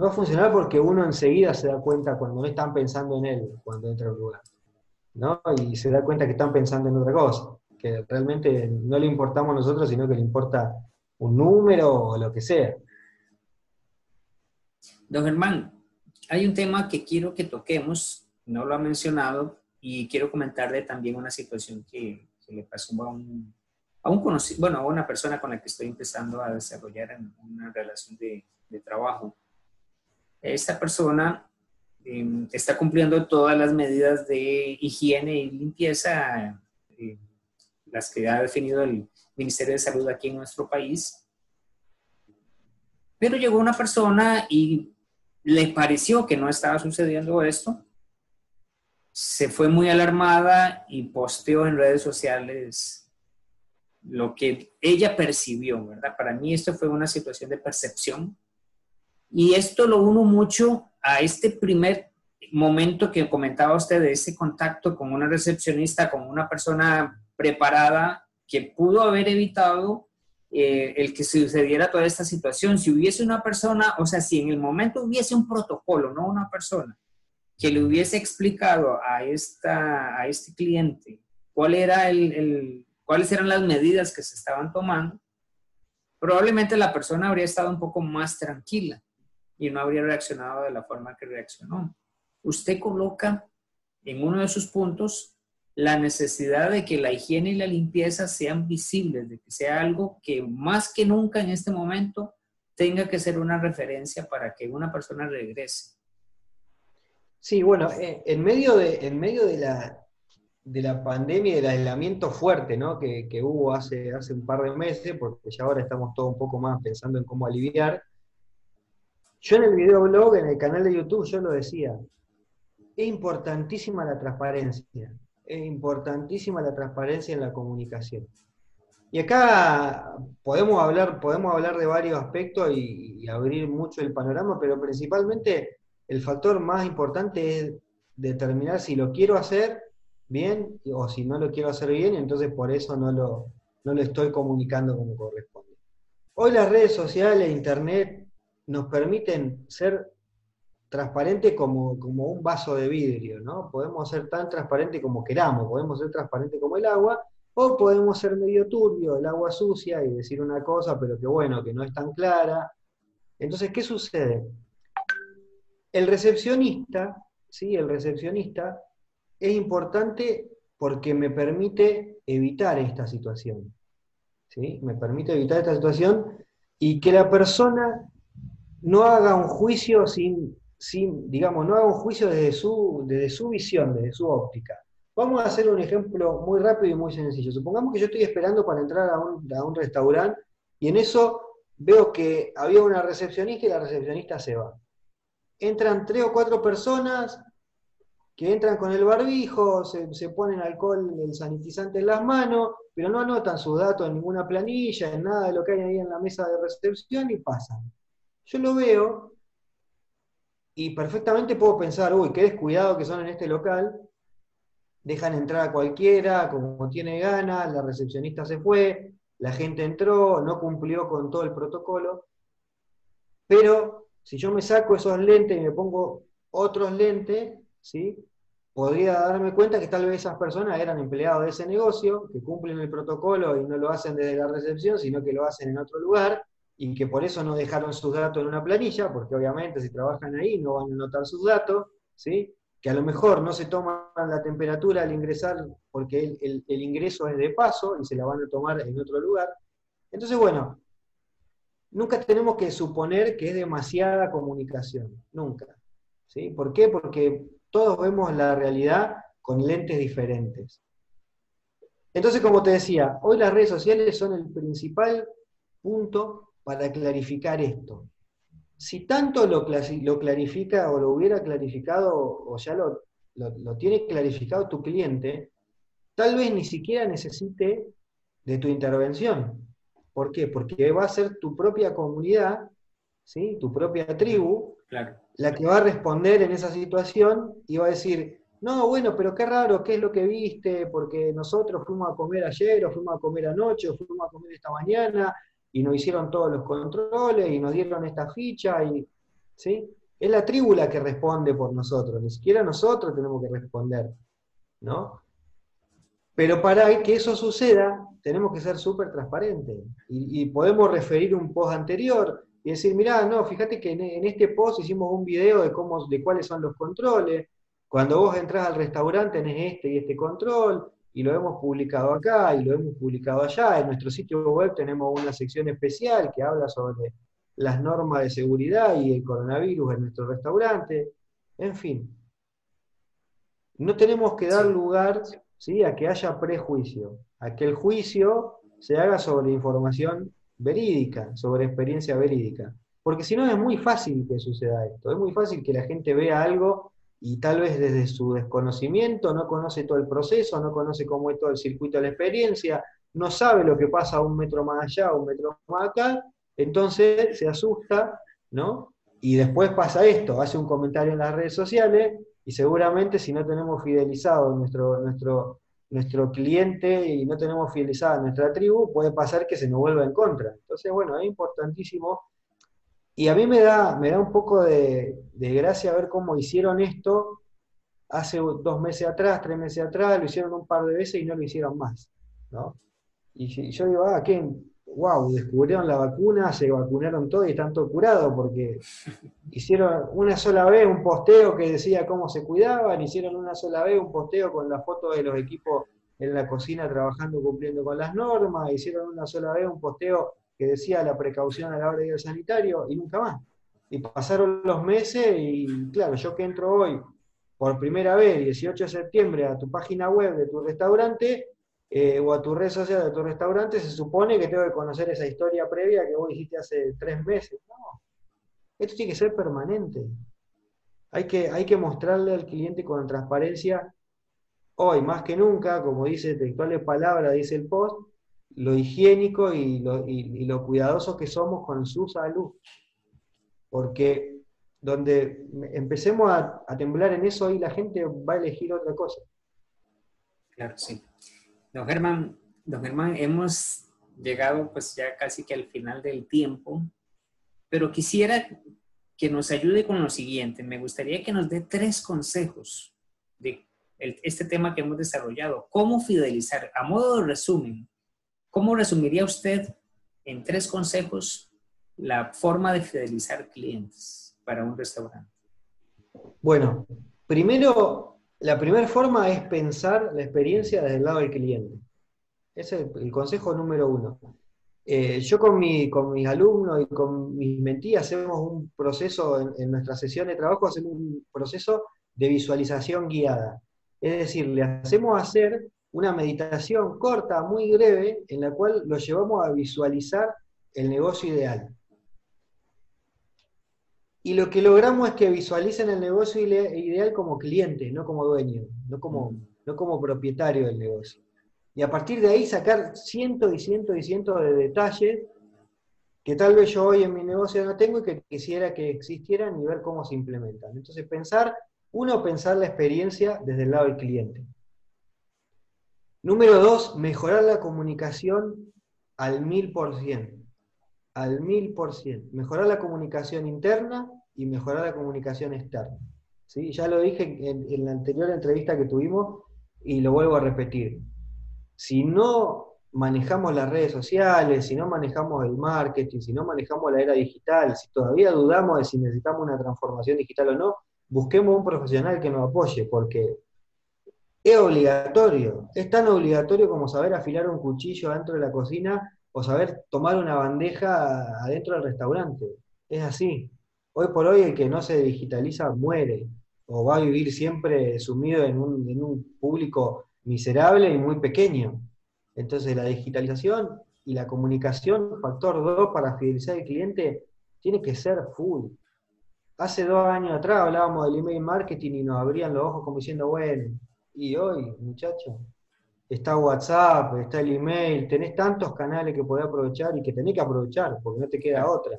Va a funcionar porque uno enseguida se da cuenta cuando no están pensando en él cuando entra al lugar. ¿no? Y se da cuenta que están pensando en otra cosa que realmente no le importamos nosotros, sino que le importa un número o lo que sea. Don Germán, hay un tema que quiero que toquemos, no lo ha mencionado, y quiero comentarle también una situación que, le pasó a un, a un conocido, bueno, a una persona con la que estoy empezando a desarrollar una relación de, de trabajo. Esta persona em, está cumpliendo todas las medidas de higiene y limpieza, eh, las que ha definido el Ministerio de Salud aquí en nuestro país. Pero llegó una persona y le pareció que no estaba sucediendo esto, se fue muy alarmada y posteó en redes sociales lo que ella percibió, ¿verdad? Para mí esto fue una situación de percepción y esto lo uno mucho a este primer momento que comentaba usted de ese contacto con una recepcionista, con una persona preparada que pudo haber evitado eh, el que sucediera toda esta situación. Si hubiese una persona, o sea, si en el momento hubiese un protocolo, no una persona, que le hubiese explicado a, esta, a este cliente cuál era el, cuáles eran las medidas que se estaban tomando, probablemente la persona habría estado un poco más tranquila y no habría reaccionado de la forma que reaccionó. Usted coloca en uno de sus puntos la necesidad de que la higiene y la limpieza sean visibles, de que sea algo que más que nunca en este momento tenga que ser una referencia para que una persona regrese. Sí, bueno, eh, en medio de, en medio de la, de la pandemia y del aislamiento fuerte ¿no? que, hubo hace, hace un par de meses, porque ya ahora estamos todos un poco más pensando en cómo aliviar, yo en el videoblog, en el canal de YouTube, yo lo decía, es importantísima la transparencia es importantísima la transparencia en la comunicación. Y acá podemos hablar, podemos hablar de varios aspectos y, abrir mucho el panorama, pero principalmente el factor más importante es determinar si lo quiero hacer bien o si no lo quiero hacer bien, y entonces por eso no lo, no lo estoy comunicando como corresponde. Hoy las redes sociales, Internet, nos permiten ser transparente como, un vaso de vidrio, ¿no? Podemos ser tan transparente como queramos, podemos ser transparente como el agua, o podemos ser medio turbio, el agua sucia, y decir una cosa, pero que bueno, que no es tan clara. Entonces, ¿qué sucede? El recepcionista, ¿sí? El recepcionista es importante porque me permite evitar esta situación. ¿sí? Me permite evitar esta situación y que la persona no haga un juicio sin, digamos, no haga un juicio desde su, desde su visión, desde su óptica. Vamos a hacer un ejemplo muy rápido y muy sencillo. Supongamos que yo estoy esperando para entrar a un, a un restaurante y en eso veo que había una recepcionista y la recepcionista se va. Entran tres o cuatro personas que entran con el barbijo, se, se, ponen alcohol, el sanitizante en las manos, pero no anotan sus datos en ninguna planilla, en nada de lo que hay ahí en la mesa de recepción y pasan. Yo lo veo y perfectamente puedo pensar, uy, qué descuidado que son en este local, dejan entrar a cualquiera como tiene ganas, la recepcionista se fue, la gente entró, no cumplió con todo el protocolo, pero si yo me saco esos lentes y me pongo otros lentes, ¿sí? podría darme cuenta que tal vez esas personas eran empleados de ese negocio, que cumplen el protocolo y no lo hacen desde la recepción, sino que lo hacen en otro lugar, y que por eso no dejaron sus datos en una planilla, porque obviamente si trabajan ahí no van a notar sus datos, ¿sí? que a lo mejor no se toman la temperatura al ingresar porque el, ingreso es de paso y se la van a tomar en otro lugar. Entonces, bueno, nunca tenemos que suponer que es demasiada comunicación, nunca. ¿sí? ¿Por qué? Porque todos vemos la realidad con lentes diferentes. Entonces, como te decía, hoy las redes sociales son el principal punto para clarificar esto. Si tanto lo, lo clarifica o lo hubiera clarificado o ya lo, lo, tiene clarificado tu cliente, tal vez ni siquiera necesite de tu intervención. ¿Por qué? Porque va a ser tu propia comunidad, ¿sí? tu propia tribu, la que va a responder en esa situación y va a decir, no, bueno, pero qué raro, ¿qué es lo que viste? Porque nosotros fuimos a comer ayer, o fuimos a comer anoche, o fuimos a comer esta mañana, y nos hicieron todos los controles y nos dieron esta ficha y ¿sí? Es la tribu la que responde por nosotros, ni siquiera nosotros tenemos que responder, ¿no? Pero para que eso suceda, tenemos que ser súper transparentes y, podemos referir un post anterior y decir, mirá, no, fíjate que en, este post hicimos un video de, cómo, de cuáles son los controles, cuando vos entras al restaurante tenés este y este control, y lo hemos publicado acá y lo hemos publicado allá. En nuestro sitio web tenemos una sección especial que habla sobre las normas de seguridad y el coronavirus en nuestro restaurante. En fin, no tenemos que dar lugar ¿sí? a que haya prejuicio, a que el juicio se haga sobre información verídica, sobre experiencia verídica. Porque si no es muy fácil que suceda esto, es muy fácil que la gente vea algo y tal vez desde su desconocimiento no conoce todo el proceso, no conoce cómo es todo el circuito de la experiencia, no sabe lo que pasa un metro más allá, un metro más acá, entonces se asusta, ¿no? Y después pasa esto, hace un comentario en las redes sociales y seguramente si no tenemos fidelizado nuestro, nuestro, nuestro cliente y no tenemos fidelizada nuestra tribu, puede pasar que se nos vuelva en contra. Entonces, bueno, es importantísimo y a mí me da, me da un poco de, gracia ver cómo hicieron esto hace dos meses atrás, tres meses atrás, lo hicieron un par de veces y no lo hicieron más. ¿no? Y yo digo, ah, ¿qué? wow, descubrieron la vacuna, se vacunaron todos y están todos curados, porque hicieron una sola vez un posteo que decía cómo se cuidaban, hicieron una sola vez un posteo con la foto de los equipos en la cocina trabajando, cumpliendo con las normas, hicieron una sola vez un posteo que decía la precaución a la hora de ir sanitario y nunca más. Y pasaron los meses y claro, yo que entro hoy por primera vez, 18 de septiembre, a tu página web de tu restaurante eh, o a tu red social de tu restaurante, se supone que tengo que conocer esa historia previa que vos dijiste hace tres meses. No, esto tiene que ser permanente. Hay que, hay que mostrarle al cliente con transparencia, hoy más que nunca, como dice textuales palabras, dice el post, lo higiénico y lo, y, cuidadoso que somos con su salud. Porque donde empecemos a, temblar en eso, y la gente va a elegir otra cosa. Claro, sí. Don Germán, don Germán, hemos llegado pues ya casi que al final del tiempo, pero quisiera que nos ayude con lo siguiente. Me gustaría que nos dé tres consejos de este tema que hemos desarrollado. ¿Cómo fidelizar? A modo de resumen, ¿Cómo resumiría usted en tres consejos la forma de fidelizar clientes para un restaurante? Bueno, primero, la primera forma es pensar la experiencia desde el lado del cliente. Ese es el, consejo número uno. Eh, yo con, mi, con mis alumnos y con mis mentías hacemos un proceso, en, en nuestra sesión de trabajo hacemos un proceso de visualización guiada. Es decir, le hacemos hacer una meditación corta, muy breve, en la cual lo llevamos a visualizar el negocio ideal. Y lo que logramos es que visualicen el negocio ideal como cliente, no como dueño, no como, mm. no como propietario del negocio. Y a partir de ahí sacar cientos y cientos y cientos de detalles que tal vez yo hoy en mi negocio no tengo y que quisiera que existieran y ver cómo se implementan. Entonces pensar, uno, pensar la experiencia desde el lado del cliente. Número dos, mejorar la comunicación al mil por cien. Al mil por cien. Mejorar la comunicación interna y mejorar la comunicación externa. ¿Sí? Ya lo dije en, la anterior entrevista que tuvimos y lo vuelvo a repetir. Si no manejamos las redes sociales, si no manejamos el marketing, si no manejamos la era digital, si todavía dudamos de si necesitamos una transformación digital o no, busquemos un profesional que nos apoye, porque es obligatorio. Es tan obligatorio como saber afilar un cuchillo dentro de la cocina o saber tomar una bandeja adentro del restaurante. Es así. Hoy por hoy el que no se digitaliza muere o va a vivir siempre sumido en un, en un público miserable y muy pequeño. Entonces la digitalización y la comunicación, factor 2 para fidelizar al cliente, tiene que ser full. Hace dos años atrás hablábamos del email marketing y nos abrían los ojos como diciendo, bueno, y hoy, muchachos, está WhatsApp, está el email, tenés tantos canales que podés aprovechar y que tenés que aprovechar, porque no te queda otra.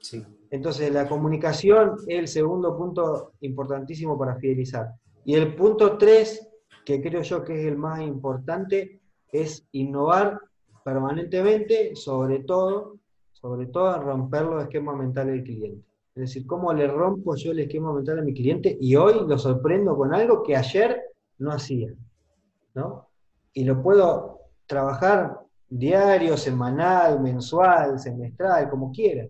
Sí. Entonces, la comunicación es el segundo punto importantísimo para fidelizar. Y el punto tres, que creo yo que es el más importante, es innovar permanentemente, sobre todo, sobre todo romper los esquemas mentales del cliente. Es decir, cómo le rompo yo el esquema mental a mi cliente y hoy lo sorprendo con algo que ayer no hacía. ¿no? Y lo puedo trabajar diario, semanal, mensual, semestral, como quiera,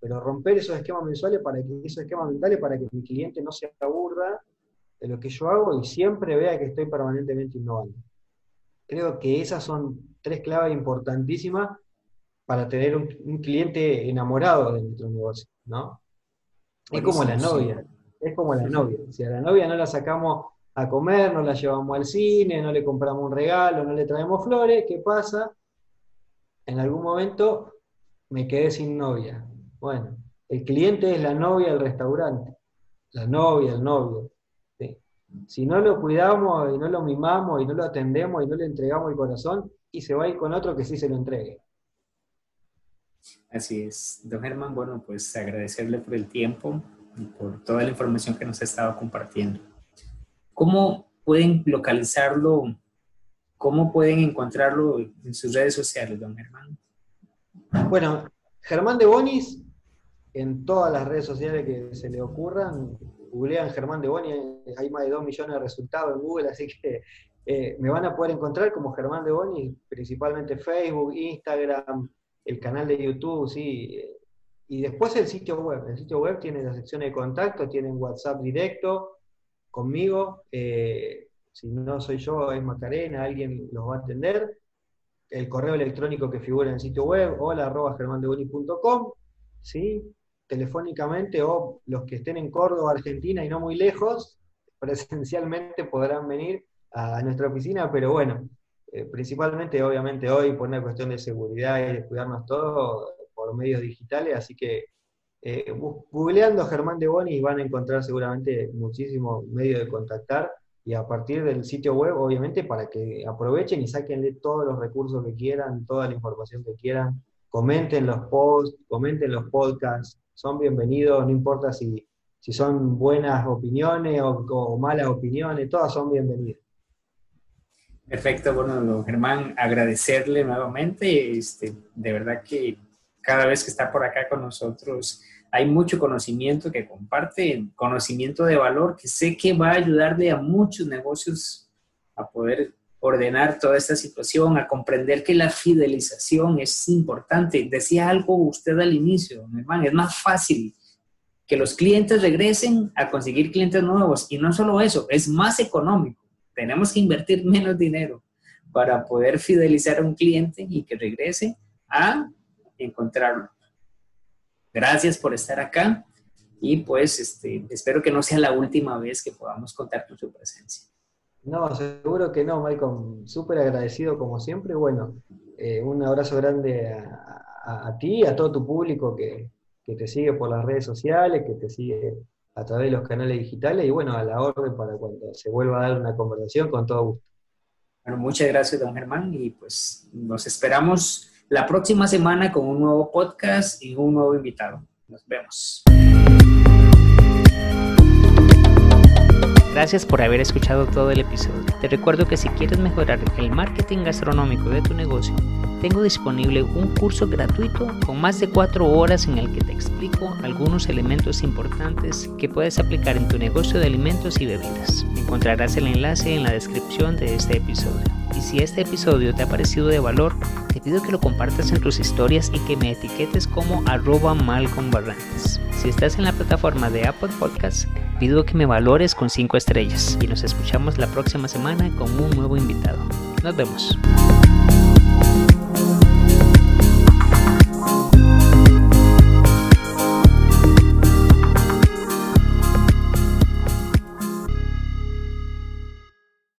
pero romper esos esquemas mensuales para que esos esquemas mentales para que mi cliente no se aburra de lo que yo hago y siempre vea que estoy permanentemente innovando. Creo que esas son tres claves importantísimas para tener un, cliente enamorado de nuestro negocio, ¿no? Es como la novia, es como la novia. Si a la novia no la sacamos a comer, no la llevamos al cine, no le compramos un regalo, no le traemos flores, ¿qué pasa? En algún momento me quedé sin novia. Bueno, el cliente es la novia del restaurante, la novia, el novio. Si no lo cuidamos y no lo mimamos y no lo atendemos y no le entregamos el corazón, y se va a ir con otro que sí se lo entregue. Así es. Don Germán, bueno, pues agradecerle por el tiempo y por toda la información que nos ha estado compartiendo. ¿Cómo pueden localizarlo? ¿Cómo pueden encontrarlo en sus redes sociales, don Germán? Bueno, Germán de Bonis, en todas las redes sociales que se le ocurran, googlean Germán de Bonis, hay más de 2 millones de resultados en Google, así que eh, me van a poder encontrar como Germán de Bonis, principalmente Facebook, Instagram, el canal de YouTube, sí. Y después el sitio web. El sitio web tiene la sección de contacto, tienen WhatsApp directo conmigo. Eh, si no soy yo, es Macarena, alguien los va a atender. El correo electrónico que figura en el sitio web, hola arroba germandeboni.com, ¿sí? telefónicamente, o los que estén en Córdoba, Argentina y no muy lejos, presencialmente podrán venir a nuestra oficina, pero bueno, eh, principalmente, obviamente, hoy por una cuestión de seguridad y de cuidarnos todos por medios digitales, así que eh, googleando Germán de Boni van a encontrar seguramente muchísimos medios de contactar y a partir del sitio web, obviamente, para que aprovechen y saquenle todos los recursos que quieran, toda la información que quieran, comenten los posts, comenten los podcasts, son bienvenidos, no importa si, si son buenas opiniones o, malas opiniones, todas son bienvenidas. Perfecto, bueno, Germán, agradecerle nuevamente, este, de verdad que cada vez que está por acá con nosotros hay mucho conocimiento que comparte, conocimiento de valor que sé que va a ayudarle a muchos negocios a poder ordenar toda esta situación, a comprender que la fidelización es importante. Decía algo usted al inicio, don Germán, es más fácil que los clientes regresen a conseguir clientes nuevos y no solo eso, es más económico tenemos que invertir menos dinero para poder fidelizar a un cliente y que regrese a encontrarlo. Gracias por estar acá y pues este, espero que no sea la última vez que podamos contar con su presencia. No, seguro que no, Malcolm. Súper agradecido como siempre. Bueno, eh, un abrazo grande a, ti, a todo tu público que, que te sigue por las redes sociales, que te sigue a través de los canales digitales y bueno, a la orden para cuando se vuelva a dar una conversación, con todo gusto. Bueno, muchas gracias, don Germán, y pues nos esperamos la próxima semana con un nuevo podcast y un nuevo invitado. Nos vemos. Gracias por haber escuchado todo el episodio. Te recuerdo que si quieres mejorar el marketing gastronómico de tu negocio, tengo disponible un curso gratuito con más de 4 horas en el que te explico algunos elementos importantes que puedes aplicar en tu negocio de alimentos y bebidas. Encontrarás el enlace en la descripción de este episodio. Y si este episodio te ha parecido de valor, te pido que lo compartas en tus historias y que me etiquetes como arroba Malcolm Si estás en la plataforma de Apple Podcasts, pido que me valores con 5 estrellas y nos escuchamos la próxima semana con un nuevo invitado. Nos vemos.